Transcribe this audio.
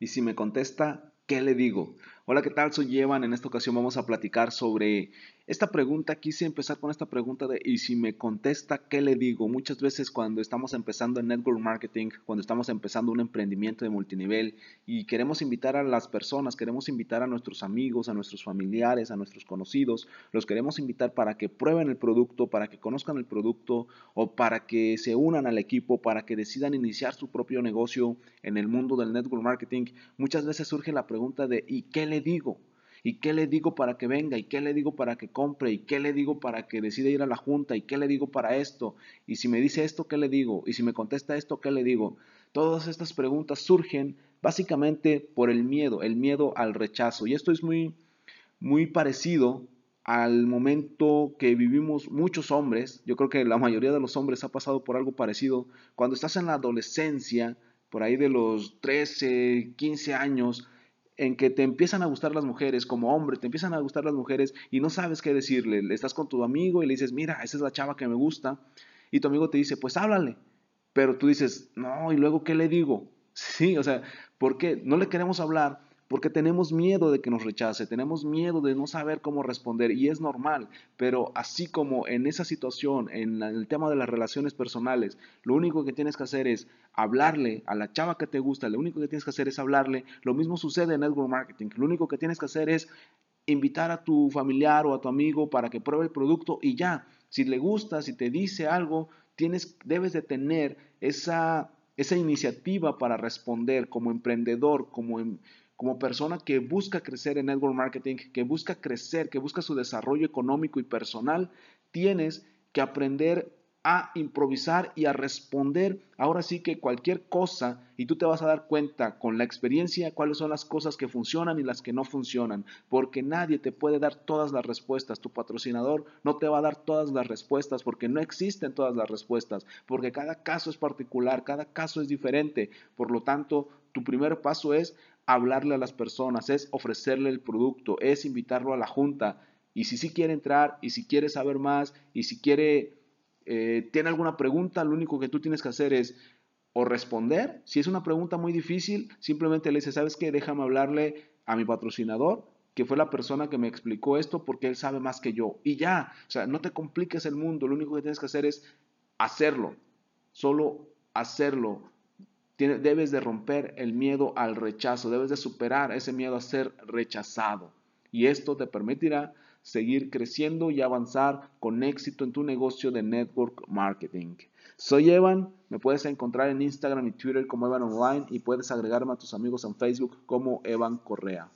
Y si me contesta, ¿qué le digo? Hola, ¿qué tal? Soy Evan. En esta ocasión vamos a platicar sobre esta pregunta. Quise empezar con esta pregunta de ¿y si me contesta, qué le digo? Muchas veces cuando estamos empezando en network marketing, cuando estamos empezando un emprendimiento de multinivel y queremos invitar a las personas, queremos invitar a nuestros amigos, a nuestros familiares, a nuestros conocidos, los queremos invitar para que prueben el producto, para que conozcan el producto o para que se unan al equipo, para que decidan iniciar su propio negocio en el mundo del network marketing. Muchas veces surge la pregunta de ¿y qué le digo? ¿Y qué le digo para que venga? ¿Y qué le digo para que compre? ¿Y qué le digo para que decida ir a la junta? ¿Y qué le digo para esto? Y si me dice esto, ¿qué le digo? Y si me contesta esto, ¿qué le digo? Todas estas preguntas surgen básicamente por el miedo, el miedo al rechazo. Y esto es muy, muy parecido al momento que vivimos muchos hombres. Yo creo que la mayoría de los hombres ha pasado por algo parecido. Cuando estás en la adolescencia, por ahí de los 13, 15 años, en que te empiezan a gustar las mujeres, como hombre, te empiezan a gustar las mujeres y no sabes qué decirle. Estás con tu amigo y le dices, mira, esa es la chava que me gusta. Y tu amigo te dice, pues háblale. Pero tú dices, no, y luego, ¿qué le digo? Sí, o sea, ¿por qué? No le queremos hablar porque tenemos miedo de que nos rechace, tenemos miedo de no saber cómo responder y es normal, pero así como en esa situación, en el tema de las relaciones personales, lo único que tienes que hacer es hablarle a la chava que te gusta, lo único que tienes que hacer es hablarle, lo mismo sucede en network marketing, lo único que tienes que hacer es invitar a tu familiar o a tu amigo para que pruebe el producto y ya, si le gusta, si te dice algo, tienes, debes de tener esa, esa iniciativa para responder como emprendedor, como, em, como persona que busca crecer en network marketing, que busca crecer, que busca su desarrollo económico y personal, tienes que aprender a improvisar y a responder ahora sí que cualquier cosa y tú te vas a dar cuenta con la experiencia cuáles son las cosas que funcionan y las que no funcionan, porque nadie te puede dar todas las respuestas, tu patrocinador no te va a dar todas las respuestas porque no existen todas las respuestas, porque cada caso es particular, cada caso es diferente, por lo tanto, tu primer paso es hablarle a las personas, es ofrecerle el producto, es invitarlo a la junta. Y si sí quiere entrar, y si quiere saber más, y si quiere, eh, tiene alguna pregunta, lo único que tú tienes que hacer es o responder. Si es una pregunta muy difícil, simplemente le dices, ¿sabes qué? Déjame hablarle a mi patrocinador, que fue la persona que me explicó esto porque él sabe más que yo. Y ya, o sea, no te compliques el mundo, lo único que tienes que hacer es hacerlo, solo hacerlo debes de romper el miedo al rechazo, debes de superar ese miedo a ser rechazado. Y esto te permitirá seguir creciendo y avanzar con éxito en tu negocio de network marketing. Soy Evan, me puedes encontrar en Instagram y Twitter como Evan Online y puedes agregarme a tus amigos en Facebook como Evan Correa.